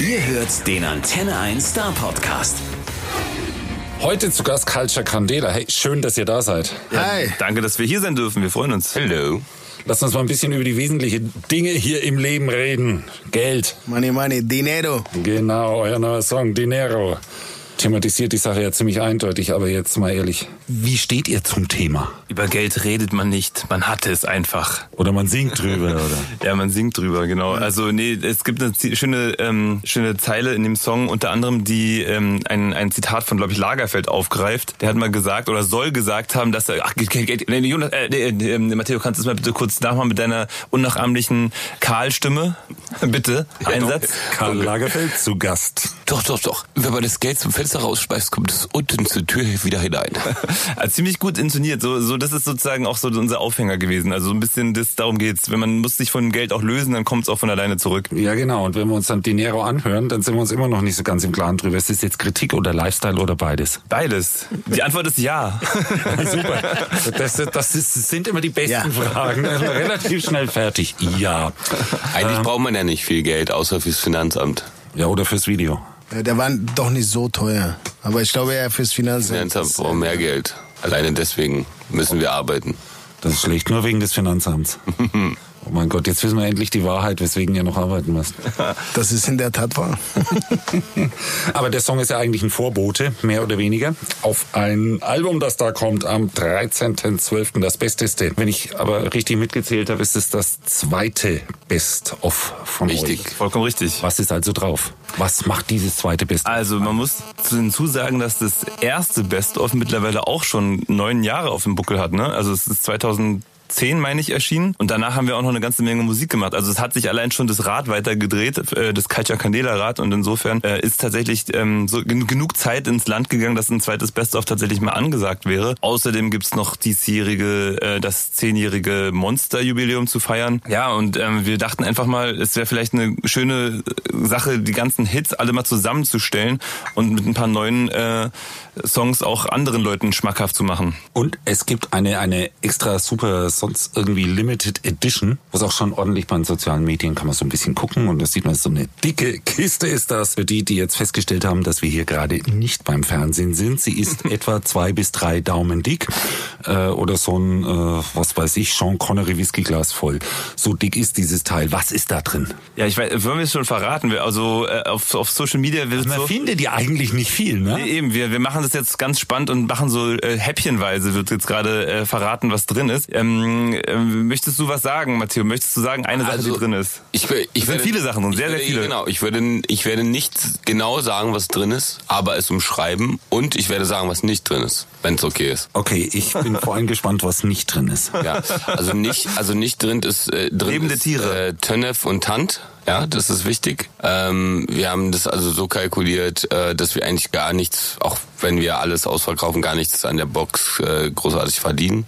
Ihr hört den Antenne 1 Star Podcast. Heute zu Gast Culture Candela. Hey, schön, dass ihr da seid. Hi. Danke, dass wir hier sein dürfen. Wir freuen uns. Hello. Lass uns mal ein bisschen über die wesentlichen Dinge hier im Leben reden. Geld. Money, money, dinero. Genau, euer neuer Song, Dinero. Thematisiert die Sache ja ziemlich eindeutig, aber jetzt mal ehrlich. Wie steht ihr zum Thema? Über Geld redet man nicht, man hat es einfach. Oder man singt drüber, oder? Ja, man singt drüber, genau. Also nee, es gibt eine schöne, ähm, schöne Zeile in dem Song, unter anderem, die ähm, ein, ein Zitat von, glaube ich, Lagerfeld aufgreift. Der hat mal gesagt oder soll gesagt haben, dass er, ach, Geld, Geld, nee, Jonas, äh, nee, äh, Matteo, kannst du es mal bitte kurz nachmachen mit deiner unnachahmlichen Kahlstimme? bitte, Einsatz. Karl Lagerfeld zu Gast. Doch, doch, doch. Wenn man das Geld zum Fenster rausschmeißt, kommt es unten zur Tür wieder hinein. Also ziemlich gut intoniert. So, so, das ist sozusagen auch so unser Aufhänger gewesen. Also so ein bisschen das, darum geht's. Wenn man muss sich von Geld auch lösen, dann kommt es auch von alleine zurück. Ja, genau. Und wenn wir uns dann Dinero anhören, dann sind wir uns immer noch nicht so ganz im Klaren drüber. Ist das jetzt Kritik oder Lifestyle oder beides? Beides. Die Antwort ist ja. Super. Das, das, das sind immer die besten Ja. Fragen. Relativ schnell fertig. Ja. Eigentlich braucht man ja nicht viel Geld, außer fürs Finanzamt. Ja, oder fürs Video. Ja, Der war doch nicht so teuer. Aber ich glaube eher fürs Finanzamt. Finanzamt braucht mehr Geld. Alleine deswegen müssen wir arbeiten. Das ist schlecht nur wegen des Finanzamts. Oh mein Gott, jetzt wissen wir endlich die Wahrheit, weswegen ihr noch arbeiten müsst. Das ist in der Tat wahr. Aber der Song ist ja eigentlich ein Vorbote, mehr oder weniger, auf ein Album, das da kommt am 13.12. Das Besteste. Wenn ich aber richtig mitgezählt habe, ist es das zweite Best-of von Richtig. euch. Vollkommen richtig. Was ist also drauf? Was macht dieses zweite Best? Also man muss hinzusagen, dass das erste Best-of mittlerweile auch schon neun Jahre auf dem Buckel hat. Ne? Also es ist 2010 meine ich erschienen und danach haben wir auch noch eine ganze Menge Musik gemacht. Also es hat sich allein schon das Rad weitergedreht, äh, das Culture Candela Rad und insofern äh, ist tatsächlich ähm, so gen genug Zeit ins Land gegangen, dass ein zweites Best-of tatsächlich mal angesagt wäre. Außerdem gibt's noch diesjährige, äh, das zehnjährige Monster-Jubiläum zu feiern. Ja und ähm, wir dachten einfach mal, es wäre vielleicht eine schöne äh, Sache, die ganzen Hits alle mal zusammenzustellen und mit ein paar neuen äh, Songs auch anderen Leuten schmackhaft zu machen. Und es gibt eine, eine extra super, sonst irgendwie Limited Edition, was auch schon ordentlich bei den sozialen Medien kann man so ein bisschen gucken und das sieht man, so eine dicke Kiste ist das. Für die, die jetzt festgestellt haben, dass wir hier gerade nicht beim Fernsehen sind. Sie ist etwa zwei bis drei Daumen dick äh, oder so ein, äh, was weiß ich, Sean Connery Whiskyglas voll. So dick ist dieses Teil. Was ist da drin? Ja, ich weiß, wollen wir es schon verraten? Also äh, auf, auf Social Media wird Man so... findet ja eigentlich nicht viel, ne? Nee, eben, wir, wir machen das jetzt ganz spannend und machen so äh, häppchenweise wird jetzt gerade äh, verraten, was drin ist. Ähm, ähm, möchtest du was sagen, Matteo? Möchtest du sagen, eine Sache, die drin ist? Ich, ich Es sind werde- viele Sachen ich sehr, sehr würde- viele. Genau, ich würde, ich werde nicht genau sagen, was drin ist, aber es umschreiben und ich werde sagen, was nicht drin ist, wenn es okay ist. Okay, ich bin vor allem gespannt, was nicht drin ist. Ja, also nicht, also nicht drin ist äh, drin Lebende ist, Tiere. Äh, Tönef und Tant. Ja, das ist wichtig. Ähm, wir haben das also so kalkuliert, äh, dass wir eigentlich gar nichts, auch wenn wir alles ausverkaufen, gar nichts an der Box äh, großartig verdienen.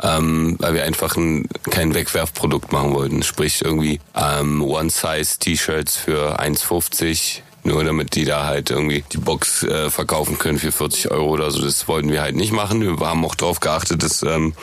Ähm, weil wir einfach ein, kein Wegwerfprodukt machen wollten. Sprich irgendwie ähm, One-Size-T-Shirts für 1,50 nur damit die da halt irgendwie die Box äh, verkaufen können für 40 Euro oder so. Das wollten wir halt nicht machen. Wir haben auch darauf geachtet, dass ähm,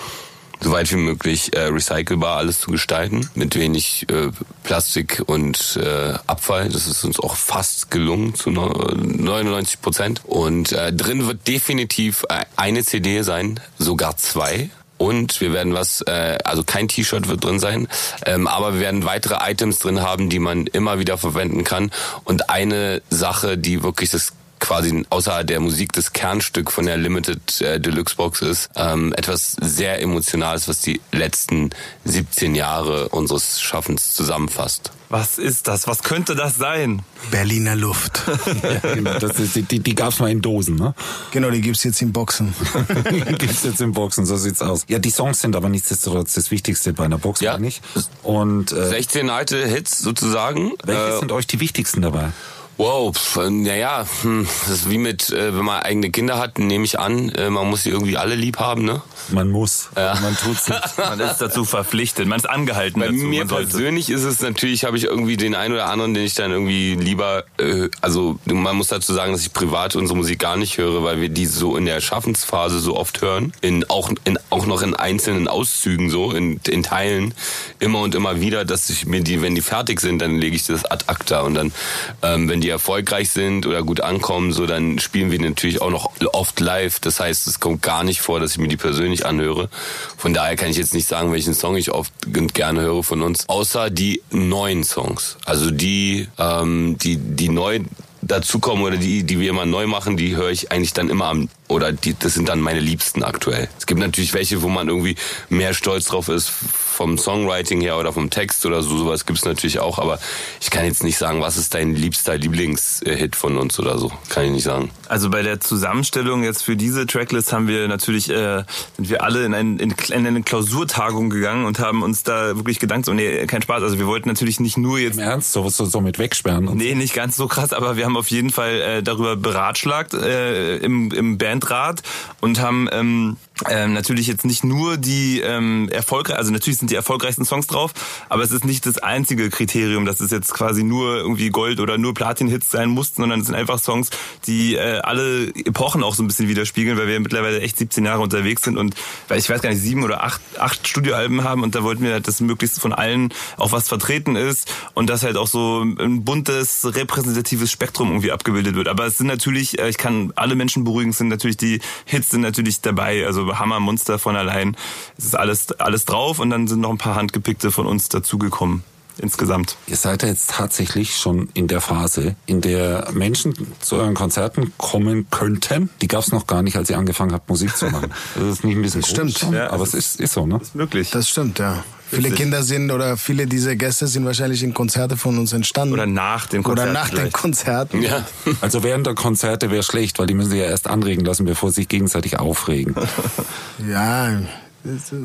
so weit wie möglich äh, recycelbar alles zu gestalten, mit wenig äh, Plastik und äh, Abfall. Das ist uns auch fast gelungen zu neu- 99 Prozent. Und äh, drin wird definitiv äh, eine CD sein, sogar zwei. Und wir werden was, äh, also kein T-Shirt wird drin sein, ähm, aber wir werden weitere Items drin haben, die man immer wieder verwenden kann. Und eine Sache, die wirklich das quasi außer der Musik das Kernstück von der Limited äh, Deluxe Box ist. Ähm, etwas sehr Emotionales, was die letzten 17 Jahre unseres Schaffens zusammenfasst. Was ist das? Was könnte das sein? Berliner Luft. Ja, genau, das ist, die die gab's mal in Dosen, ne? Genau, die gibt's jetzt in Boxen. Gibt's jetzt in Boxen, so sieht's aus. Ja, die Songs sind aber nichtsdestotrotz das Wichtigste bei einer Box, Ja. ich. Und äh, 16 alte Hits sozusagen. welche Äh, sind euch die wichtigsten dabei? Wow, pf, naja, hm, das ist wie mit, äh, wenn man eigene Kinder hat, nehme ich an, äh, man muss sie irgendwie alle lieb haben, ne? Man muss. Ja. Man tut's nicht. Man ist dazu verpflichtet, man ist angehalten Bei dazu. mir persönlich ist es natürlich, habe ich irgendwie den einen oder anderen, den ich dann irgendwie lieber, äh, also man muss dazu sagen, dass ich privat unsere Musik gar nicht höre, weil wir die so in der Schaffensphase so oft hören, in auch in auch noch in einzelnen Auszügen so, in, in Teilen immer und immer wieder, dass ich mir die, wenn die fertig sind, dann lege ich das ad acta und dann, ähm, wenn die erfolgreich sind oder gut ankommen, so dann spielen wir die natürlich auch noch oft live. Das heißt, es kommt gar nicht vor, dass ich mir die persönlich anhöre. Von daher kann ich jetzt nicht sagen, welchen Song ich oft und gerne höre von uns, außer die neuen Songs. Also die, ähm, die, die neu dazukommen oder die, die wir immer neu machen, die höre ich eigentlich dann immer am, oder die, das sind dann meine Liebsten aktuell. Es gibt natürlich welche, wo man irgendwie mehr stolz drauf ist vom Songwriting her oder vom Text oder so, sowas gibt's natürlich auch, aber ich kann jetzt nicht sagen, was ist dein liebster Lieblingshit von uns oder so. Kann ich nicht sagen. Also bei der Zusammenstellung jetzt für diese Tracklist haben wir natürlich, äh, sind wir alle in, ein, in, in eine Klausurtagung gegangen und haben uns da wirklich gedankt, so nee, kein Spaß. Also wir wollten natürlich nicht nur jetzt Im Ernst, so, so, so mit wegsperren und Nee, nicht ganz so krass, aber wir haben auf jeden Fall äh, darüber beratschlagt äh, im, im Bandrat und haben ähm, ähm, natürlich jetzt nicht nur die ähm, erfolgreich, also natürlich sind die erfolgreichsten Songs drauf, aber es ist nicht das einzige Kriterium, dass es jetzt quasi nur irgendwie Gold oder nur Platin-Hits sein mussten, sondern es sind einfach Songs, die äh, alle Epochen auch so ein bisschen widerspiegeln, weil wir mittlerweile echt 17 Jahre unterwegs sind und weil ich weiß gar nicht, sieben oder acht, acht Studioalben haben und da wollten wir halt, dass möglichst von allen auch was vertreten ist und dass halt auch so ein buntes, repräsentatives Spektrum irgendwie abgebildet wird. Aber es sind natürlich, äh, ich kann alle Menschen beruhigen, es sind natürlich die Hits sind natürlich dabei, also Hammer, Monster von allein. Es ist alles, alles drauf und dann sind noch ein paar handgepickte von uns dazugekommen. Insgesamt. Ihr seid ja jetzt tatsächlich schon in der Phase, in der Menschen zu euren Konzerten kommen könnten. Die gab es noch gar nicht, als ihr angefangen habt, Musik zu machen. Das ist nicht ein bisschen Stimmt. komisch, Ja, aber es ist, ist so, ne? Möglich. Das stimmt, ja. Viele. Kinder sind oder viele dieser Gäste sind wahrscheinlich in Konzerte von uns entstanden. Oder nach den Konzerten Oder nach den vielleicht. Konzerten. Ja. Also während der Konzerte wäre schlecht, weil die müssen sich ja erst anregen lassen, bevor sie sich gegenseitig aufregen. Ja.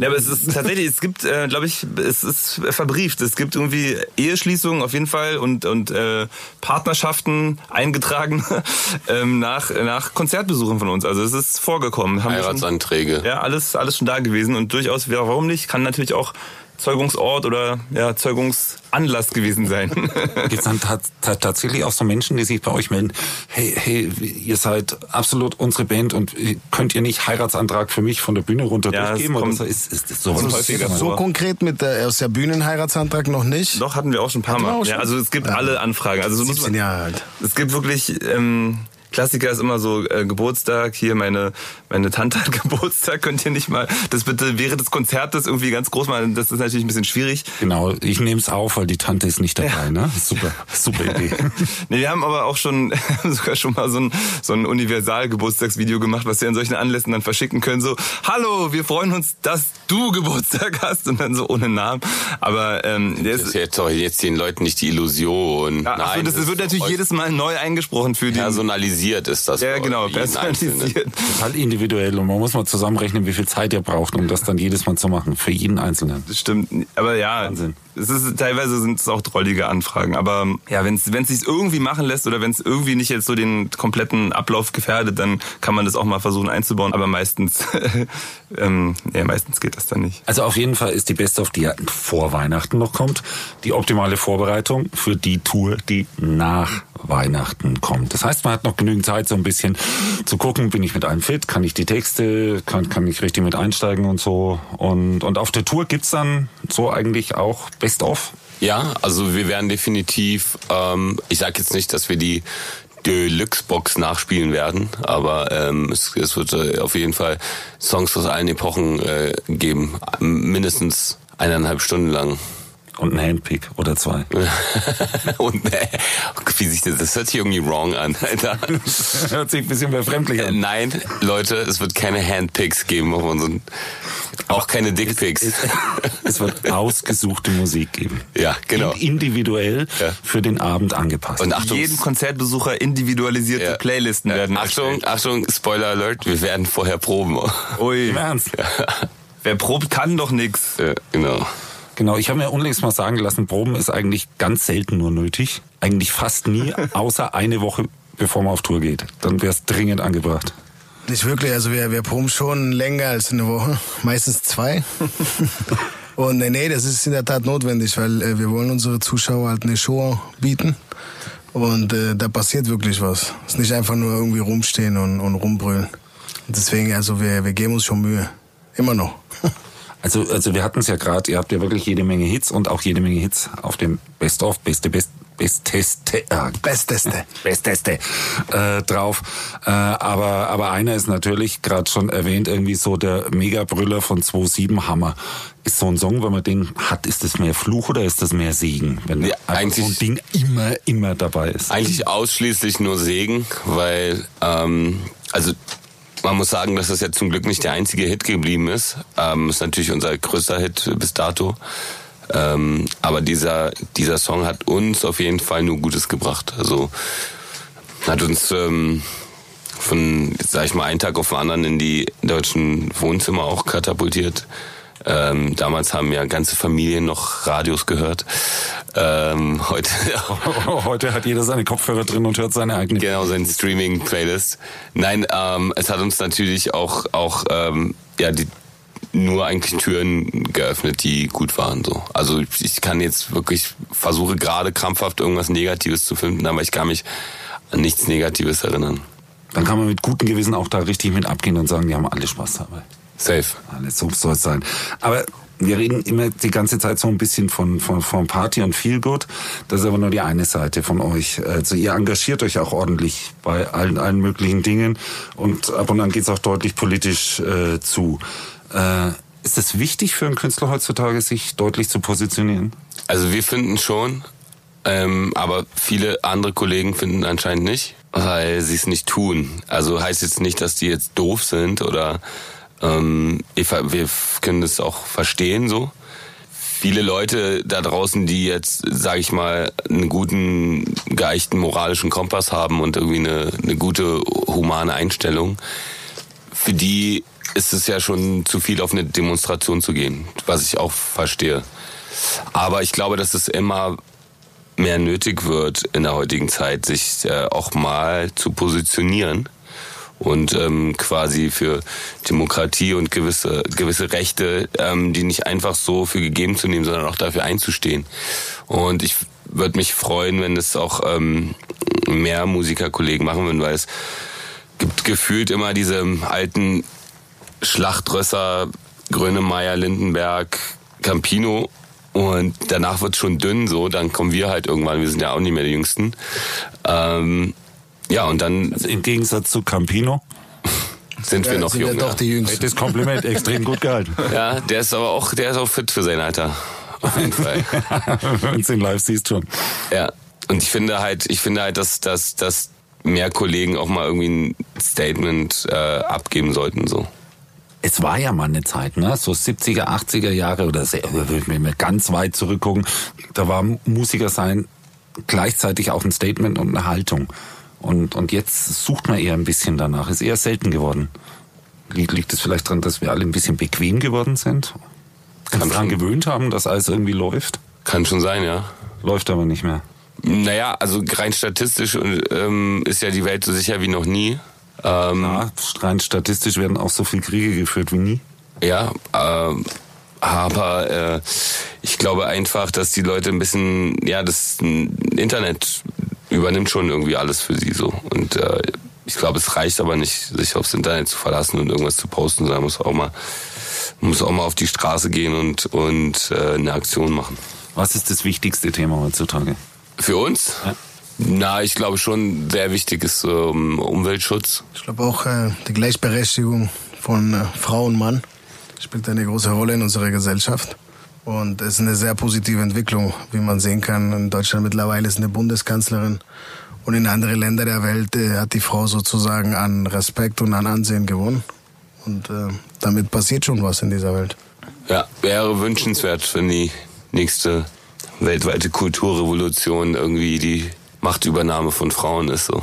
Ja, aber es ist tatsächlich, es gibt, äh, glaube ich, es ist verbrieft. Es gibt irgendwie Eheschließungen auf jeden Fall und und äh, Partnerschaften eingetragen ähm, nach nach Konzertbesuchen von uns. Also es ist vorgekommen. Haben wir schon, Heiratsanträge. ja, alles alles schon da gewesen und durchaus, warum nicht? Kann natürlich auch Zeugungsort oder ja, Zeugungsanlass gewesen sein. Gibt es dann tat- tat- tatsächlich auch so Menschen, die sich bei euch melden, hey, hey, ihr seid absolut unsere Band und könnt ihr nicht Heiratsantrag für mich von der Bühne runter Ja, durchgeben? Oder so? Ist, ist, ist sowas häufiger? So konkret mit der, aus der Bühnenheiratsantrag noch nicht. Doch hatten wir auch schon ein paar Mal. Ja, also es gibt Ja. alle Anfragen. Also so muss 17 man, Jahre alt. Es gibt wirklich ähm, Klassiker ist immer so äh, Geburtstag. Hier meine meine Tante hat Geburtstag. Könnt ihr nicht mal das bitte während des Konzertes irgendwie ganz groß machen? Das ist natürlich ein bisschen schwierig. Genau, ich nehme es auf, weil die Tante ist nicht dabei, ne? Super, super Idee. Nee, wir haben aber auch schon sogar schon mal so ein, so ein Universal-Geburtstagsvideo gemacht, was wir an solchen Anlässen dann verschicken können. So, hallo, wir freuen uns, dass du Geburtstag hast und dann so ohne Namen. Aber ähm, Das ist, jetzt doch jetzt den Leuten nicht die Illusion. ja, achso, Nein, das, wird natürlich jedes Mal neu eingesprochen für die. personalisiert ist das. ja, genau, personalisiert. Total individuell und man muss mal zusammenrechnen, wie viel Zeit ihr braucht, um das dann jedes Mal zu machen. Für jeden Einzelnen. Das stimmt. Aber ja, Wahnsinn. es ist teilweise sind es auch drollige Anfragen. Aber ja, wenn es wenn es sich irgendwie machen lässt oder wenn es irgendwie nicht jetzt so den kompletten Ablauf gefährdet, dann kann man das auch mal versuchen einzubauen. Aber meistens, ähm, ja, meistens geht das dann nicht. Also auf jeden Fall ist die Best of, die ja vor Weihnachten noch kommt, die optimale Vorbereitung für die Tour, die nach Weihnachten kommt. Das heißt, man hat noch genügend Zeit, so ein bisschen zu gucken, bin ich mit allem fit, kann ich die Texte, kann, kann ich richtig mit einsteigen und so. Und, und auf der Tour gibt's dann so eigentlich auch Best of. Ja, also wir werden definitiv, ähm, ich sage jetzt nicht, dass wir die Deluxe-Box nachspielen werden, aber ähm, es, es wird äh, auf jeden Fall Songs aus allen Epochen äh, geben, mindestens eineinhalb Stunden lang. Und ein Handpick oder zwei. Und äh, wie sich das, das hört sich irgendwie wrong an, Alter. Hört sich ein bisschen befremdlich Äh, an. Nein, Leute, es wird keine Handpicks geben auf unseren, auch keine Dickpicks. Es wird ausgesuchte Musik geben. Ja, genau. In- Individuell Ja. für den Abend angepasst. Und Achtung, Jedem Konzertbesucher individualisierte Ja. Playlisten werden Achtung, erstellt. Achtung, Spoiler Alert, wir werden vorher proben. Ui, Im Ernst? wer probt, kann doch nix. Ja, genau. Genau, ich habe mir unlängst mal sagen lassen, Proben ist eigentlich ganz selten nur nötig. Eigentlich fast nie, außer eine Woche bevor man auf Tour geht. Dann wäre es dringend angebracht. Nicht wirklich, also wir, wir proben schon länger als eine Woche, meistens zwei. Und nee, das ist in der Tat notwendig, weil äh, wir wollen unsere Zuschauer halt eine Show bieten. Und äh, da passiert wirklich was. Es ist nicht einfach nur irgendwie rumstehen und, und rumbrüllen. Deswegen, also wir, wir geben uns schon Mühe. Immer noch. Also, also wir hatten es ja gerade, ihr habt ja wirklich jede Menge Hits und auch jede Menge Hits auf dem Best of, beste, best, besteste, äh, Besteste. besteste äh, drauf. Äh, aber, aber einer ist natürlich gerade schon erwähnt, irgendwie so der Megabrüller von 2.7 Hammer. Ist so ein Song, wenn man den hat, ist das mehr Fluch oder ist das mehr Segen? Wenn Ja, einfach so ein eigentlich- Ding immer, immer dabei ist. Eigentlich ausschließlich nur Segen, weil, ähm, also man muss sagen, dass das jetzt zum Glück nicht der einzige Hit geblieben ist. Ähm, ist natürlich unser größter Hit bis dato. Ähm, aber dieser, dieser Song hat uns auf jeden Fall nur Gutes gebracht. Also hat uns ähm, von, sag ich mal, einen Tag auf den anderen in die deutschen Wohnzimmer auch katapultiert. Ähm, damals haben ja ganze Familien noch Radios gehört. Ähm, heute Heute hat jeder seine Kopfhörer drin und hört seine eigene. Genau, sein Streaming-Playlist. Nein, ähm, es hat uns natürlich auch, auch ähm, ja, die, nur eigentlich Türen geöffnet, die gut waren. So. Also ich kann jetzt wirklich, versuche gerade krampfhaft irgendwas Negatives zu finden, aber ich kann mich an nichts Negatives erinnern. Dann kann man mit gutem Gewissen auch da richtig mit abgehen und sagen, die haben alle Spaß dabei. Safe. Alles so soll es sein. Aber wir reden immer die ganze Zeit so ein bisschen von, von, von Party und Feelgood. Das ist aber nur die eine Seite von euch. Also ihr engagiert euch auch ordentlich bei allen, allen möglichen Dingen und ab und an geht es auch deutlich politisch äh, zu. Äh, ist es wichtig für einen Künstler heutzutage, sich deutlich zu positionieren? Also wir finden schon, ähm, aber viele andere Kollegen finden anscheinend nicht, weil sie es nicht tun. Also heißt jetzt nicht, dass die jetzt doof sind oder ähm, wir können das auch verstehen so. Viele Leute da draußen, die jetzt, sage ich mal, einen guten, geeichten moralischen Kompass haben und irgendwie eine, eine gute humane Einstellung, für die ist es ja schon zu viel auf eine Demonstration zu gehen, was ich auch verstehe. Aber ich glaube, dass es immer mehr nötig wird in der heutigen Zeit, sich äh, auch mal zu positionieren und ähm, quasi für Demokratie und gewisse gewisse Rechte, ähm, die nicht einfach so für gegeben zu nehmen, sondern auch dafür einzustehen. Und ich würde mich freuen, wenn es auch ähm, mehr Musikerkollegen machen würden, weil es gibt gefühlt immer diese alten Schlachtrösser, Grönemeyer, Lindenberg, Campino und danach wird's schon dünn so, dann kommen wir halt irgendwann, wir sind ja auch nicht mehr die Jüngsten. Ähm, ja, und dann Also im Gegensatz zu Campino. sind wir Ja, noch sind jung. doch die Jüngsten. Das Kompliment extrem gut gehalten. Ja. ja, der ist aber auch, der ist auch fit für sein Alter. Auf jeden Fall. Wenn du ihn live siehst schon. Ja. Und ich finde halt, ich finde halt, dass, dass, dass mehr Kollegen auch mal irgendwie ein Statement äh, abgeben sollten, so. Es war ja mal eine Zeit, ne? so 70er, 80er Jahre oder sehr, wenn wir ganz weit zurückgucken, da war Musiker sein gleichzeitig auch ein Statement und eine Haltung. Und, und jetzt sucht man eher ein bisschen danach, ist eher selten geworden. Liegt, es vielleicht daran, dass wir alle ein bisschen bequem geworden sind? Kann Uns daran gewöhnt haben, dass alles irgendwie läuft? Kann schon sein, ja. Läuft aber nicht mehr. Naja, also rein statistisch ähm, ist ja die Welt so sicher wie noch nie. Ähm, Ja, rein statistisch werden auch so viele Kriege geführt wie nie. Ja, ähm, aber äh, ich glaube einfach, dass die Leute ein bisschen, ja, das Internet übernimmt schon irgendwie alles für sie so. Und äh, ich glaube, es reicht aber nicht, sich aufs Internet zu verlassen und irgendwas zu posten, sondern muss auch mal, muss auch mal auf die Straße gehen und, und äh, eine Aktion machen. Was ist das wichtigste Thema heutzutage? Für uns? Ja. Na, ich glaube schon sehr wichtig ist ähm, Umweltschutz. Ich glaube auch äh, die Gleichberechtigung von äh, Frau und Mann spielt eine große Rolle in unserer Gesellschaft. Und es ist eine sehr positive Entwicklung, wie man sehen kann. In Deutschland mittlerweile ist eine Bundeskanzlerin und in andere Länder der Welt äh, hat die Frau sozusagen an Respekt und an Ansehen gewonnen. Und äh, damit passiert schon was in dieser Welt. Ja, wäre wünschenswert, wenn die nächste weltweite Kulturrevolution irgendwie die Machtübernahme von Frauen ist. So.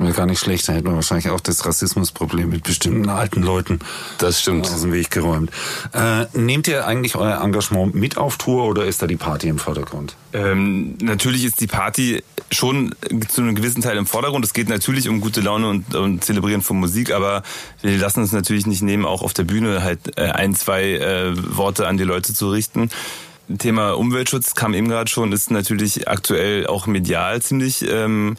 Wäre gar nicht schlecht, da hätten wir wahrscheinlich auch das Rassismusproblem mit bestimmten alten Leuten Das stimmt. aus dem Weg geräumt. Äh, nehmt ihr eigentlich euer Engagement mit auf Tour oder ist da die Party im Vordergrund? Ähm, natürlich ist die Party schon zu einem gewissen Teil im Vordergrund. Es geht natürlich um gute Laune und, und Zelebrieren von Musik, aber wir lassen uns natürlich nicht nehmen, auch auf der Bühne halt äh, ein, zwei äh, Worte an die Leute zu richten. Thema Umweltschutz kam eben gerade schon, ist natürlich aktuell auch medial ziemlich ähm,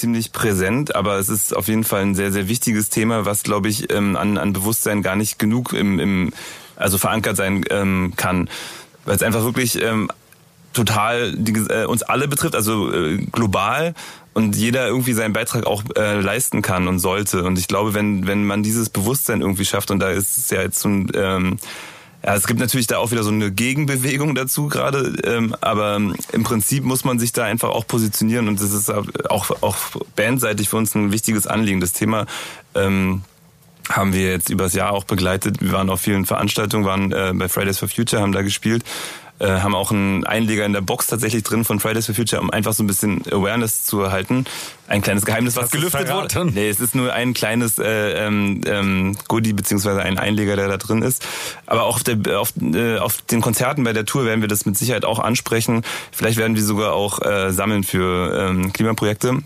ziemlich präsent, aber es ist auf jeden Fall ein sehr sehr wichtiges Thema, was glaube ich ähm, an, an Bewusstsein gar nicht genug im, im also verankert sein ähm, kann, weil es einfach wirklich ähm, total die, äh, uns alle betrifft, also äh, global und jeder irgendwie seinen Beitrag auch äh, leisten kann und sollte. Und ich glaube, wenn wenn man dieses Bewusstsein irgendwie schafft und da ist es ja jetzt so ein ähm, ja, es gibt natürlich da auch wieder so eine Gegenbewegung dazu gerade, ähm, aber im Prinzip muss man sich da einfach auch positionieren und das ist auch, auch bandseitig für uns ein wichtiges Anliegen. Das Thema ähm, haben wir jetzt übers Jahr auch begleitet. Wir waren auf vielen Veranstaltungen, waren äh, bei Fridays for Future, haben da gespielt, äh, haben auch einen Einleger in der Box tatsächlich drin von Fridays for Future, um einfach so ein bisschen Awareness zu erhalten. Ein kleines Geheimnis, was Hast gelüftet wurde. Nee, es ist nur ein kleines äh, ähm, ähm, Goodie beziehungsweise ein Einleger, der da drin ist. Aber auch auf, der, auf, äh, auf den Konzerten bei der Tour werden wir das mit Sicherheit auch ansprechen. Vielleicht werden wir sogar auch äh, sammeln für ähm, Klimaprojekte.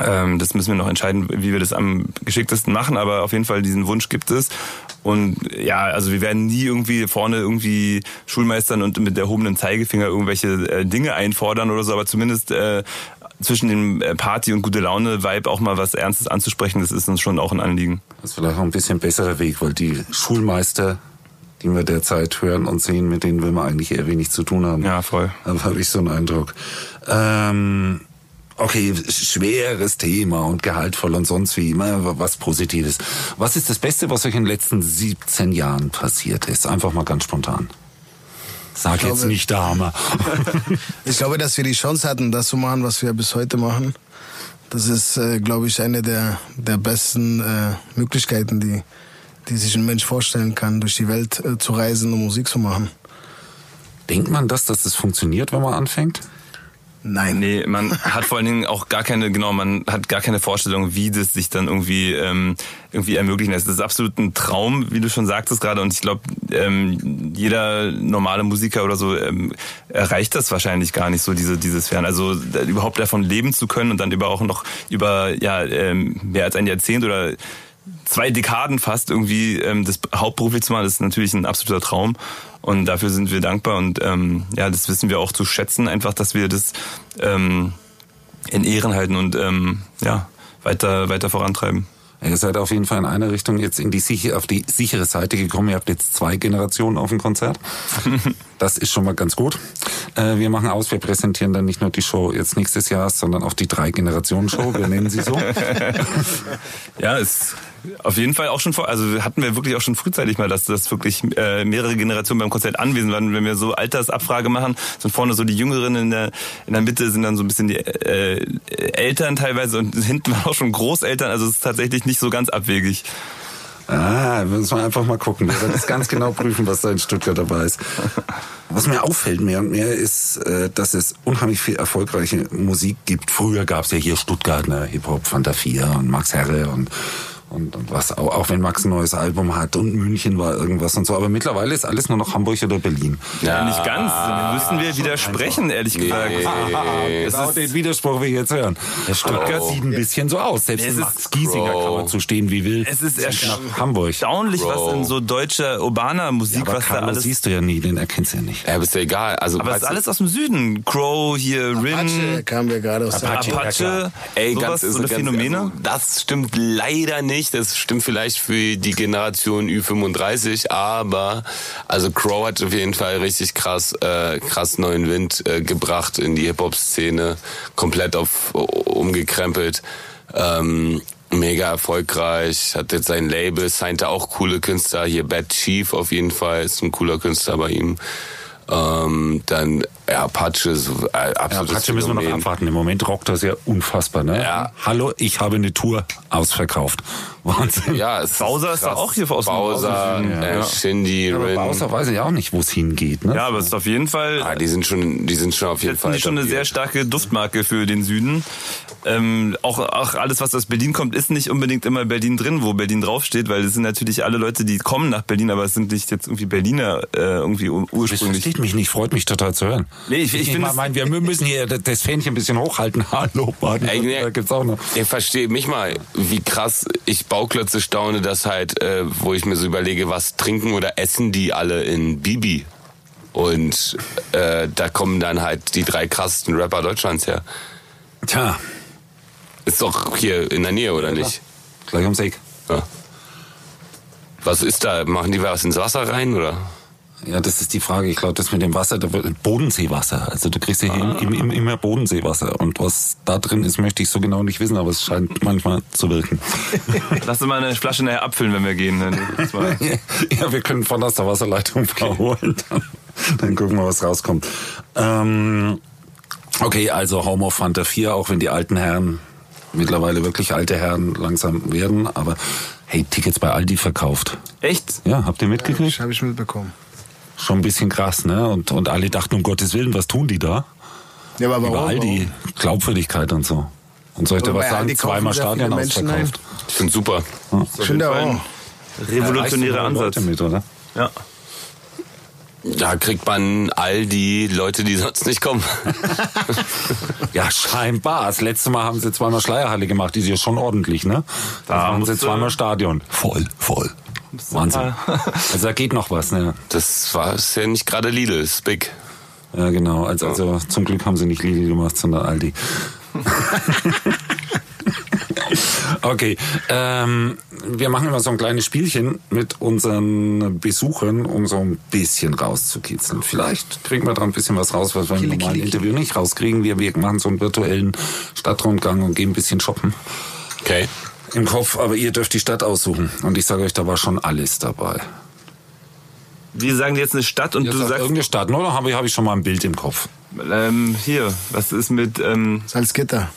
Ähm, das müssen wir noch entscheiden, wie wir das am geschicktesten machen, aber auf jeden Fall diesen Wunsch gibt es. Und ja, also wir werden nie irgendwie vorne irgendwie Schulmeistern und mit erhobenem Zeigefinger irgendwelche äh, Dinge einfordern oder so, aber zumindest äh, zwischen dem äh, Party und gute Laune-Vibe auch mal was Ernstes anzusprechen, das ist uns schon auch ein Anliegen. Das ist vielleicht auch ein bisschen besserer Weg, weil die Schulmeister, die wir derzeit hören und sehen, mit denen will man eigentlich eher wenig zu tun haben. Ja, voll. Da habe ich so einen Eindruck. Ähm, okay, schweres Thema und gehaltvoll und sonst wie immer was Positives. Was ist das Beste, was euch in den letzten 17 Jahren passiert ist? Einfach mal ganz spontan. Sag Ich jetzt glaube- nicht der Hammer. Ich glaube, dass wir die Chance hatten, das zu machen, was wir bis heute machen. Das ist, äh, glaube ich, eine der, der besten äh, Möglichkeiten, die, die sich ein Mensch vorstellen kann, durch die Welt äh, zu reisen und Musik zu machen. Denkt man das, dass das funktioniert, wenn man anfängt? Nein. Nee, man hat vor allen Dingen auch gar keine, genau, man hat gar keine Vorstellung, wie das sich dann irgendwie ähm, irgendwie ermöglichen lässt. Das ist absolut ein Traum, wie du schon sagtest gerade. Und ich glaube, ähm, jeder normale Musiker oder so ähm, erreicht das wahrscheinlich gar nicht so, diese, diese Sphären. Also da, überhaupt davon leben zu können und dann über auch noch über ja ähm, mehr als ein Jahrzehnt oder zwei Dekaden fast irgendwie ähm, das hauptberuflich zu machen, ist natürlich ein absoluter Traum. Und dafür sind wir dankbar und ähm, ja, das wissen wir auch zu schätzen, einfach, dass wir das ähm, in Ehren halten und ähm, ja, weiter, weiter vorantreiben. Ihr seid auf jeden Fall in einer Richtung jetzt in die sicher, auf die sichere Seite gekommen. Ihr habt jetzt zwei Generationen auf dem Konzert. Das ist schon mal ganz gut. Äh, wir machen aus, wir präsentieren dann nicht nur die Show jetzt nächstes Jahr, sondern auch die Drei-Generationen-Show. Wir nennen sie so. Ja, ist auf jeden Fall auch schon vor, also hatten wir wirklich auch schon frühzeitig mal, dass das wirklich äh, mehrere Generationen beim Konzert anwesend waren. Wenn wir so Altersabfrage machen, sind vorne so die Jüngeren in der in der Mitte sind dann so ein bisschen die äh, Eltern teilweise und hinten waren auch schon Großeltern. Also es ist tatsächlich nicht so ganz abwegig. Ah, müssen wir einfach mal gucken. Wir werden das ganz genau prüfen, was da in Stuttgart dabei ist. Was mir auffällt mehr und mehr ist, äh, dass es unheimlich viel erfolgreiche Musik gibt. Früher gab es ja hier Stuttgart, ne, Hip-Hop, Fanta 4 und Max Herre und und und was auch, auch wenn Max ein neues Album hat und München war irgendwas und so, aber mittlerweile ist alles nur noch Hamburg oder Berlin. Ja, nicht ganz. Dann müssten wir widersprechen, ehrlich gesagt. Nee. Genau den Widerspruch ich jetzt hören. Der Stuttgart Crow. sieht ein bisschen so aus. Selbst Es ist Max Giesinger kann man zu stehen wie will. Es ist nach Hamburg. erstaunlich, was Bro. in so deutscher urbaner Musik, Aber was da Carlos alles siehst du ja nie, den erkennst du ja nicht. Ja, aber ist ja egal. Also, Aber es ist alles aus dem Süden. Crow, hier, Apache Rin, kamen wir gerade aus der Apache. Ja, Apache. Ey, sowas, ganz, so ist eine ganz, Phänomene. Also, das stimmt leider nicht. Das stimmt vielleicht für die Generation Ü35, aber also Crow hat auf jeden Fall richtig krass, äh, krass neuen Wind äh, gebracht in die Hip-Hop-Szene, komplett auf umgekrempelt. Ähm, mega erfolgreich, hat jetzt sein Label, signte auch coole Künstler, hier Bad Chief auf jeden Fall, ist ein cooler Künstler bei ihm. Ähm, dann Ja, Apache, so, äh, Ja, absolutes Apache müssen wir noch abwarten. Im Moment rockt das ja unfassbar, ne? Ja. Hallo, ich habe eine Tour ausverkauft. Wahnsinn. Ja, es Bowser ist krass. doch auch hier aus dem Bowser, äh, Ja. Shindy, Aber Rin. Bowser weiß ich auch nicht, wo es hingeht, ne? Ja, aber es ist auf jeden Fall Ah, die sind schon, die sind schon auf jeden Fall. die schon eine sehr starke Duftmarke für den Süden. Ähm, auch, auch alles, was aus Berlin kommt, ist nicht unbedingt immer Berlin drin, wo Berlin draufsteht, weil es sind natürlich alle Leute, die kommen nach Berlin, aber es sind nicht jetzt irgendwie Berliner äh, irgendwie ur- Das ursprünglich. versteht mich nicht, freut mich total zu hören. Nee, ich- ich finde es- meine, wir müssen hier das Fähnchen ein bisschen hochhalten. Hallo, Baden. Ey, nee. Gibt's auch noch. Ich verstehe mich mal, wie krass ich Bauklötze staune, dass halt, äh, wo ich mir so überlege, was trinken oder essen die alle in Bibi. Und äh, da kommen dann halt die drei krassesten Rapper Deutschlands her. Tja, Ist doch hier in der Nähe, oder nicht? gleich ums Eck. Ja. Was ist da? Machen die was ins Wasser rein, oder? Ja, das ist die Frage. Ich glaube, das mit dem Wasser, da wird Bodenseewasser. Also du kriegst ja hier im, im, immer Bodenseewasser. Und was da drin ist, möchte ich so genau nicht wissen, aber es scheint manchmal zu wirken. Lass uns mal eine Flasche nachher abfüllen, wenn wir gehen. Ja, wir können von aus der Wasserleitung verholen. Dann, dann gucken wir, was rauskommt. Ähm, okay, also Home of Fanta 4, auch wenn die alten Herren mittlerweile wirklich alte Herren langsam werden. Aber hey, Tickets bei Aldi verkauft. Echt? Ja, habt ihr mitgekriegt? Das habe ich mitbekommen. Schon ein bisschen krass, ne? Und, und alle dachten, um Gottes Willen, was tun die da? Ja, aber Über warum? Aldi, Glaubwürdigkeit und so. Und soll ich dir was sagen? Zweimal Stadion ausverkauft. Ich finde super. Ich finde auch. Revolutionärer Ansatz. Mit, oder? Ja. Da kriegt man all die Leute, die sonst nicht kommen. Ja, scheinbar. Das letzte Mal haben sie zweimal Schleierhalle gemacht, die ist ja schon ordentlich, ne? Da haben sie zweimal Stadion. Voll, voll. Wahnsinn. Also da geht noch was, ne? Das war ist ja nicht gerade Lidl, ist big. Ja, genau. Also, also zum Glück haben sie nicht Lidl gemacht, sondern Aldi. Okay, ähm, wir machen immer so ein kleines Spielchen mit unseren Besuchern, um so ein bisschen rauszukitzeln. Vielleicht kriegen wir da ein bisschen was raus, was wir im normalen Interview nicht rauskriegen. Wir, wir machen so einen virtuellen Stadtrundgang und gehen ein bisschen shoppen Okay. Im Kopf, aber ihr dürft die Stadt aussuchen. Und ich sage euch, da war schon alles dabei. Wir sagen jetzt eine Stadt und Ihr du sagt sagst, irgendeine Stadt, oder? Habe ich, hab ich schon mal ein Bild im Kopf. ähm, hier, was ist mit, ähm, Salzgitter.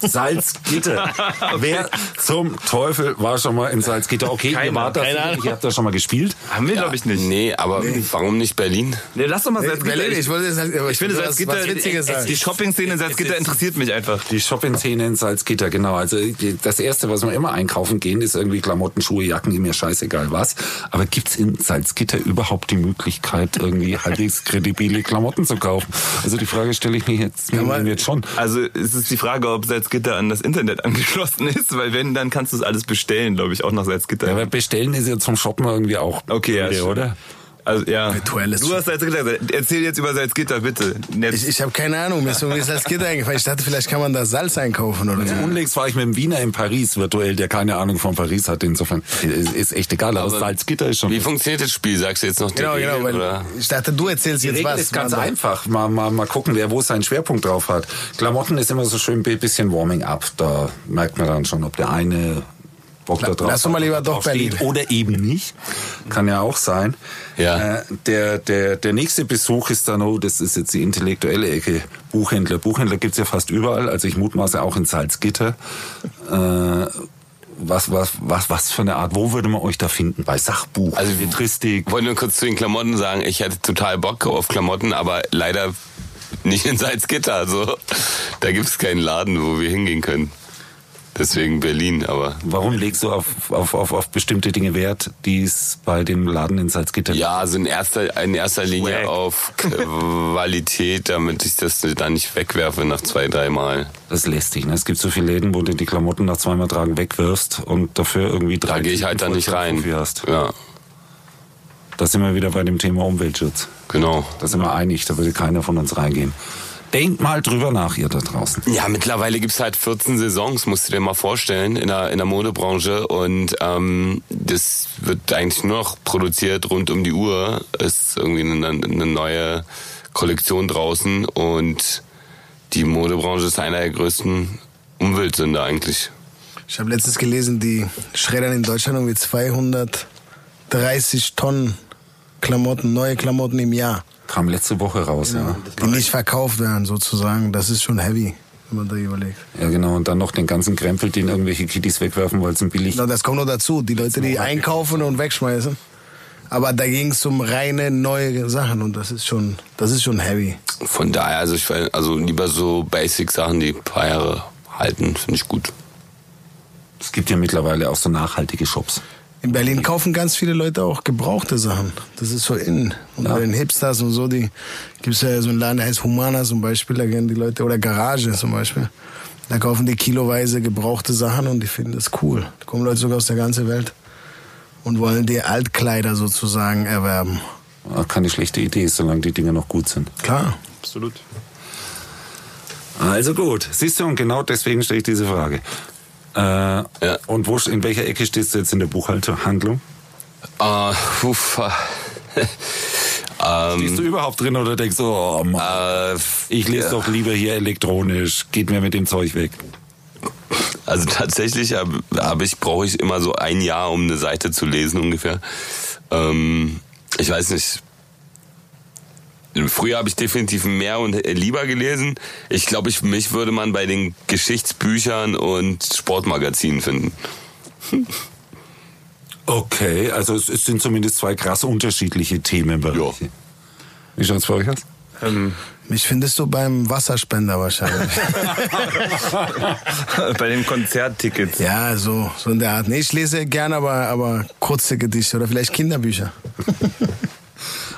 Salzgitter. Wer zum Teufel war schon mal in Salzgitter? Okay, ihr Keiner, wart da, ihr habt da schon mal gespielt. haben wir glaube ich nicht. Nee, aber warum nicht Berlin? Nee, lass doch mal Salzgitter. Berlin, ich wollte aber ich finde Salzgitter, was die, Shopping-Szene in Salzgitter interessiert mich einfach. Die Shopping-Szene in Salzgitter, genau. Also das Erste, was wir immer einkaufen gehen, ist irgendwie Klamotten, Schuhe, Jacken, mir scheißegal was. Aber gibt's in Salzgitter überhaupt die Möglichkeit, irgendwie halbwegs kredibile Klamotten zu kaufen? Also die Frage stelle ich mir jetzt, mir man- jetzt schon. Also es ist die Frage, ob Salzgitter an das Internet angeschlossen ist, weil wenn, dann kannst du es alles bestellen, glaube ich, auch nach Salzgitter. Ja, aber bestellen ist ja zum Shoppen irgendwie auch. Okay, ja, oder? Also ja. Virtuelles Du hast Salzgitter gesagt. Erzähl jetzt über Salzgitter, bitte. Nett. Ich, ich habe keine Ahnung, mir ist irgendwie Salzgitter eingefallen. Ich dachte, vielleicht kann man da Salz einkaufen oder so. Unlängst war ich mit dem Wiener in Paris virtuell, der keine Ahnung von Paris hat. Insofern ist, ist echt egal. Aber, Aber Salzgitter ist schon. Wie funktioniert das Spiel? Sagst du jetzt noch die Genau, genau, Regeln, weil oder? ich dachte, du erzählst Die jetzt Regel was. ist ganz Mann. einfach. Mal, mal, mal gucken, wer wo seinen Schwerpunkt drauf hat. Klamotten ist immer so schön ein bisschen Warming up. Da merkt man dann schon, ob der eine Bock da drauf lass doch mal lieber doch Berlin. Oder eben nicht. Kann ja auch sein. Ja. Äh, der, der, der nächste Besuch ist dann, oh, das ist jetzt die intellektuelle Ecke, Buchhändler. Buchhändler gibt's ja fast überall. Also ich mutmaße auch in Salzgitter. Äh, was, was, was, was für eine Art, wo würde man euch da finden? Bei Sachbuch, Also, Letristik, Ich wollte nur kurz zu den Klamotten sagen, ich hätte total Bock auf Klamotten, aber leider nicht in Salzgitter. Also da gibt's keinen Laden, wo wir hingehen können. Deswegen Berlin, aber Warum legst du auf, auf, auf, auf bestimmte Dinge Wert, die es bei dem Laden in Salzgitter ja, also in erster, in erster Linie Swag. auf Qualität, damit ich das dann nicht wegwerfe nach zwei, drei Mal. Das ist lästig. Ne? Es gibt so viele Läden, wo du die Klamotten nach zweimal tragen wegwirfst und dafür irgendwie drei Da gehe ich halt dann nicht rein. Hast. Ja, Da sind wir wieder bei dem Thema Umweltschutz. genau. Da sind wir einig, da würde keiner von uns reingehen. Denkt mal drüber nach, ihr da draußen. Ja, mittlerweile gibt's halt 14 Saisons, musst du dir mal vorstellen, in der, in der Modebranche. Und ähm, das wird eigentlich nur noch produziert rund um die Uhr. Ist irgendwie eine, eine neue Kollektion draußen und die Modebranche ist einer der größten Umweltsünder eigentlich. Ich habe letztens gelesen, die schreddern in Deutschland irgendwie 230 Tonnen Klamotten, neue Klamotten im Jahr. Kam letzte Woche raus, ja. Die nicht verkauft werden, sozusagen. Das ist schon heavy, wenn man da überlegt. Ja, genau. Und dann noch den ganzen Krempel, den irgendwelche Kiddies wegwerfen, weil es ein billig. Na, das kommt noch dazu. Die Leute, die einkaufen und wegschmeißen. Aber da ging es um reine neue Sachen und das ist schon, das ist schon heavy. Von daher, also ich will, also lieber so Basic-Sachen, die ein paar Jahre halten, finde ich gut. Es gibt ja mittlerweile auch so nachhaltige Shops. In Berlin kaufen ganz viele Leute auch gebrauchte Sachen. Das ist so in. Und Ja. bei den Hipsters und so, die gibt's ja so einen Laden, der heißt Humana zum Beispiel, da gehen die Leute, oder Garage zum Beispiel. Da kaufen die kiloweise gebrauchte Sachen und die finden das cool. Da kommen Leute sogar aus der ganzen Welt und wollen die Altkleider sozusagen erwerben. Ah, Keine schlechte Idee, solange die Dinge noch gut sind. Klar. Absolut. Also gut, siehst du, und genau deswegen stelle ich diese Frage. Äh, Und wo, in welcher Ecke stehst du jetzt in der Buchhalterhandlung? Äh, uff, äh, Stehst du überhaupt drin oder denkst du, oh Mann, äh, ich lese ja. doch lieber hier elektronisch, geht mir mit dem Zeug weg. Also tatsächlich habe hab ich brauche ich immer so ein Jahr, um eine Seite zu lesen ungefähr. Ähm, ich weiß nicht. Früher habe ich definitiv mehr und lieber gelesen. Ich glaube, ich, mich würde man bei den Geschichtsbüchern und Sportmagazinen finden. Okay, also es, es sind zumindest zwei krass unterschiedliche Themenbereiche. Wie schaut's bei euch aus? Ähm, Mich findest du beim Wasserspender wahrscheinlich. bei den Konzerttickets. ja, so, so in der Art. Nee, ich lese gerne, aber, aber kurze Gedichte oder vielleicht Kinderbücher.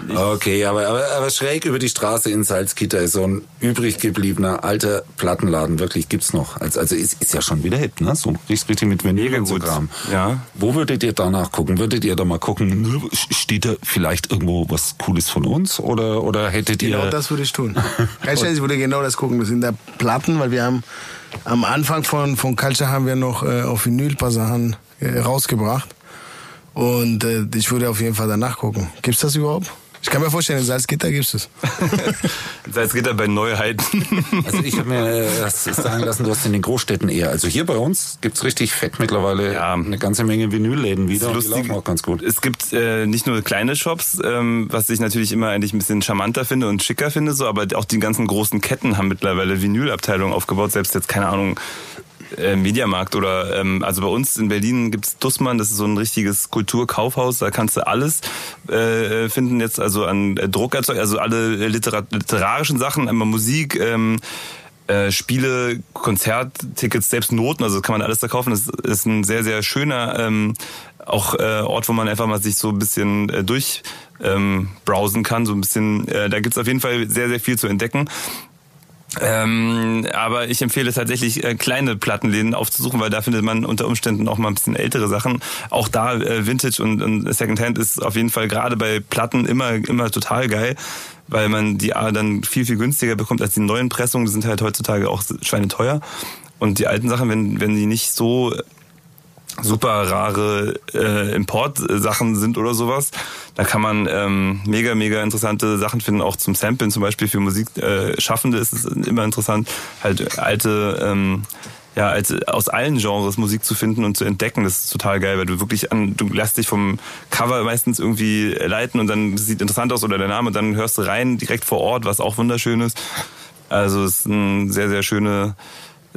Okay, aber, aber, aber schräg über die Straße in Salzgitter ist so ein übrig gebliebener alter Plattenladen. Wirklich gibt's noch. Also, also ist, ist ja schon wieder hip, ne? So richtig, mit Vinyl und so. Kram. Ja. Wo würdet ihr danach gucken? Würdet ihr da mal gucken, steht da vielleicht irgendwo was Cooles von uns? Oder, oder hättet ihr... Genau das würde ich tun. Ganz ehrlich, ich würde genau das gucken. Das sind da Platten, weil wir haben am Anfang von, von Culture haben wir noch äh, auf Vinyl ein paar Sachen äh, rausgebracht. Und äh, ich würde auf jeden Fall danach gucken. Gibt's das überhaupt? Ich kann mir vorstellen, in Salzgitter gibt's es. Salzgitter bei Neuheiten. Also ich habe mir äh, das sagen lassen, du hast in den Großstädten eher. Also hier bei uns gibt's richtig fett mittlerweile Ja. eine ganze Menge Vinylläden wieder. Lustige- laufen auch ganz gut. Es gibt äh, nicht nur kleine Shops, ähm, was ich natürlich immer eigentlich ein bisschen charmanter finde und schicker finde, so, aber auch die ganzen großen Ketten haben mittlerweile Vinylabteilungen aufgebaut. Selbst jetzt keine Ahnung. Äh, Mediamarkt oder ähm, also bei uns in Berlin gibt's Dussmann, das ist so ein richtiges Kulturkaufhaus, da kannst du alles äh, finden jetzt also an äh, Druckerzeug, also alle literar literarischen Sachen, einmal Musik, ähm, äh, Spiele, Konzerttickets, selbst Noten, also kann man alles da kaufen. Das ist ein sehr, sehr schöner ähm, auch äh, Ort, wo man einfach mal sich so ein bisschen äh, durch ähm, browsen kann, so ein bisschen, äh, da gibt's auf jeden Fall sehr, sehr viel zu entdecken. Ähm, aber ich empfehle tatsächlich äh, kleine Plattenläden aufzusuchen, weil da findet man unter Umständen auch mal ein bisschen ältere Sachen. Auch da äh, Vintage und, und Secondhand ist auf jeden Fall gerade bei Platten immer immer total geil, weil man die A dann viel viel günstiger bekommt als die neuen Pressungen. Die sind halt heutzutage auch schweineteuer. Und die alten Sachen, wenn wenn die nicht so super rare äh, Importsachen sind oder sowas. Da kann man ähm, mega, mega interessante Sachen finden, auch zum Samplen zum Beispiel für Musikschaffende äh, ist es immer interessant, halt alte, ähm, ja, alte, aus allen Genres Musik zu finden und zu entdecken. Das ist total geil, weil du wirklich an, du lässt dich vom Cover meistens irgendwie leiten und dann sieht interessant aus oder der Name, und dann hörst du rein direkt vor Ort, was auch wunderschön ist. Also es ist ein sehr, sehr schöne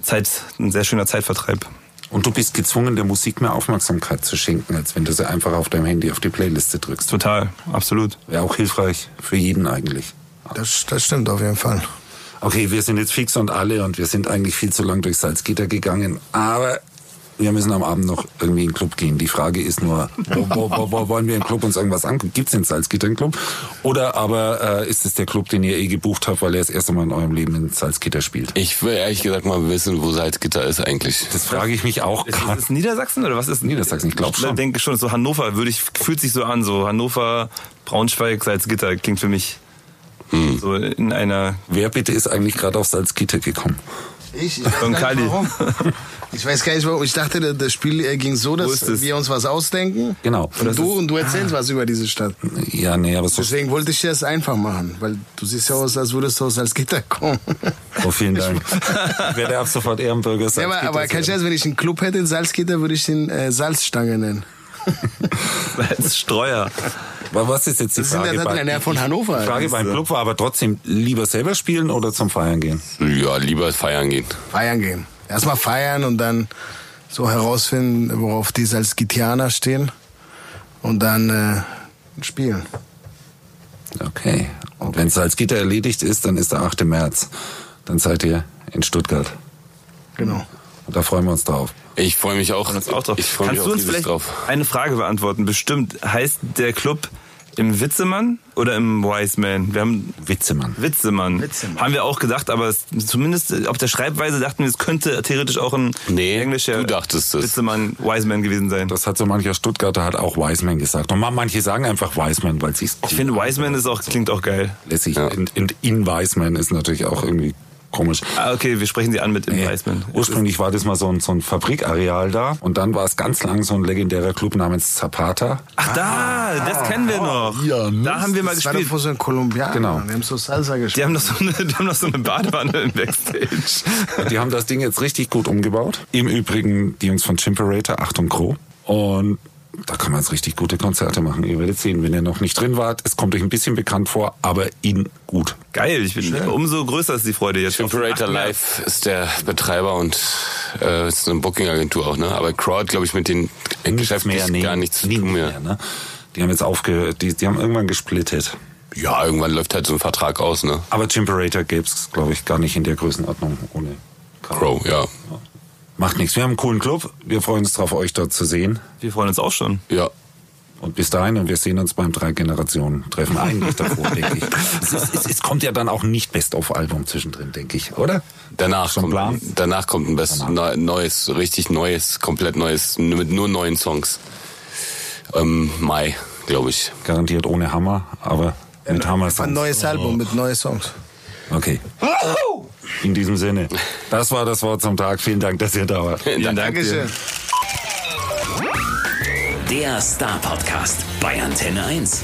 Zeit, ein sehr schöner Zeitvertreib. Und du bist gezwungen, der Musik mehr Aufmerksamkeit zu schenken, als wenn du sie einfach auf deinem Handy auf die Playliste drückst. Total, absolut. Wäre auch hilfreich für jeden eigentlich. Das, das stimmt auf jeden Fall. Okay, wir sind jetzt fix und alle und wir sind eigentlich viel zu lang durch Salzgitter gegangen, aber wir müssen am Abend noch irgendwie in den Club gehen. Die Frage ist nur, wo, wo, wo, wo wollen wir im Club uns irgendwas angucken? Gibt es in Salzgitter einen Club? Oder aber äh, ist es der Club, den ihr eh gebucht habt, weil er das erste Mal in eurem Leben in Salzgitter spielt? Ich will ehrlich gesagt mal wissen, wo Salzgitter ist eigentlich. Das frage ich mich auch Ist gerade. es Niedersachsen oder was ist Niedersachsen, ich glaub schon. denke schon, so Hannover würde ich, fühlt sich so an, so Hannover, Braunschweig, Salzgitter klingt für mich Hm. so in einer, Wer bitte ist eigentlich gerade auf Salzgitter gekommen? Ich, ich weiß Und gar nicht Kali. warum. Ich weiß gar nicht warum. Ich dachte, das- Spiel äh, ging so, dass wir uns was ausdenken. Genau. Und du, und du erzählst was über diese Stadt. Ja, nee, aber so. Deswegen wollte ich dir das einfach machen, weil du siehst ja aus, als würdest du aus Salzgitter kommen. Oh, vielen Dank. ich werde ab sofort Ehrenbürger Ja, Salzgitter. aber, aber kein sein. Scherz, wenn ich einen Club hätte in Salzgitter, würde ich den äh, Salzstange nennen. als Streuer. Aber was ist jetzt die Das sind Frage? ja dann der von Hannover. Die Frage beim Club war aber trotzdem lieber selber spielen oder zum Feiern gehen? Ja, lieber feiern gehen. Feiern gehen. Erstmal feiern und dann so herausfinden, worauf die Salzgitianer stehen. Und dann äh, spielen. Okay. Und wenn Salzgitter erledigt ist, dann ist der 8. März. Dann seid ihr in Stuttgart. Genau. Und da freuen wir uns drauf. Ich freue mich auch. auch drauf. Ich freue mich Kannst auch du uns vielleicht drauf. eine Frage beantworten? Bestimmt heißt der Club im Witzemann oder im Wiseman? Wir haben Witzemann. Witzemann. Witzemann. Haben wir auch gedacht, aber es, zumindest auf der Schreibweise dachten wir, es könnte theoretisch auch ein Nee, englischer du dachtest es. Witzemann, Wiseman gewesen sein. Das hat so mancher Stuttgarter hat auch Wiseman gesagt. Und manche sagen einfach Wiseman, weil sie es Ich finde, Wiseman ist auch, klingt auch geil. lässig. Ja. Und, und in Wiseman ist natürlich auch irgendwie komisch. Ah, okay, wir sprechen sie an mit im Nee. Ursprünglich war das mal so ein, so ein Fabrikareal da und dann war es ganz lang so ein legendärer Club namens Zapata. Ach da, das kennen wir noch. ja, ne? da haben wir mal Das war doch gespielt. vor so ein Kolumbianer. Genau. Die haben so Salsa gespielt. Die haben noch so eine, die haben noch so eine Badewanne im Backstage. Und die haben das Ding jetzt richtig gut umgebaut. Im Übrigen die Jungs von Chimperator, Achtung Crow. Und da kann man jetzt richtig gute Konzerte machen. Ihr werdet sehen, wenn ihr noch nicht drin wart. Es kommt euch ein bisschen bekannt vor, aber in gut. Geil, ich bin, umso größer ist die Freude jetzt. Imperator Live ist der Betreiber und äh, ist eine Booking-Agentur auch, ne? Aber Crowd, glaube ich, mit den geschäftlich nee, gar nichts zu tun mehr. mehr. Ne? Die haben jetzt aufgehört, die, die haben irgendwann gesplittet. Ja, irgendwann läuft halt so ein Vertrag aus, ne? Aber Chimperator gäb's, glaube ich, gar nicht in der Größenordnung ohne Crow, ja. Macht nichts. Wir haben einen coolen Club. Wir freuen uns drauf, euch dort zu sehen. Wir freuen uns auch schon. Ja. Und bis dahin, und wir sehen uns beim Drei-Generationen-Treffen eigentlich davor, denke ich. Es, es, es kommt ja dann auch nicht Best-of-Album zwischendrin, denke ich, oder? Danach Schon kommt, Plan? danach kommt ein best, neu- neues, richtig neues, komplett neues, mit nur neuen Songs. Ähm, Mai, glaube ich. Garantiert ohne Hammer, aber mit Hammer Ein neues Album mit neuen Songs. Okay. In diesem Sinne. Das war das Wort zum Tag. Vielen Dank, dass ihr da wart. Vielen Dank dir. Dankeschön. Der Star Podcast bei Antenne 1.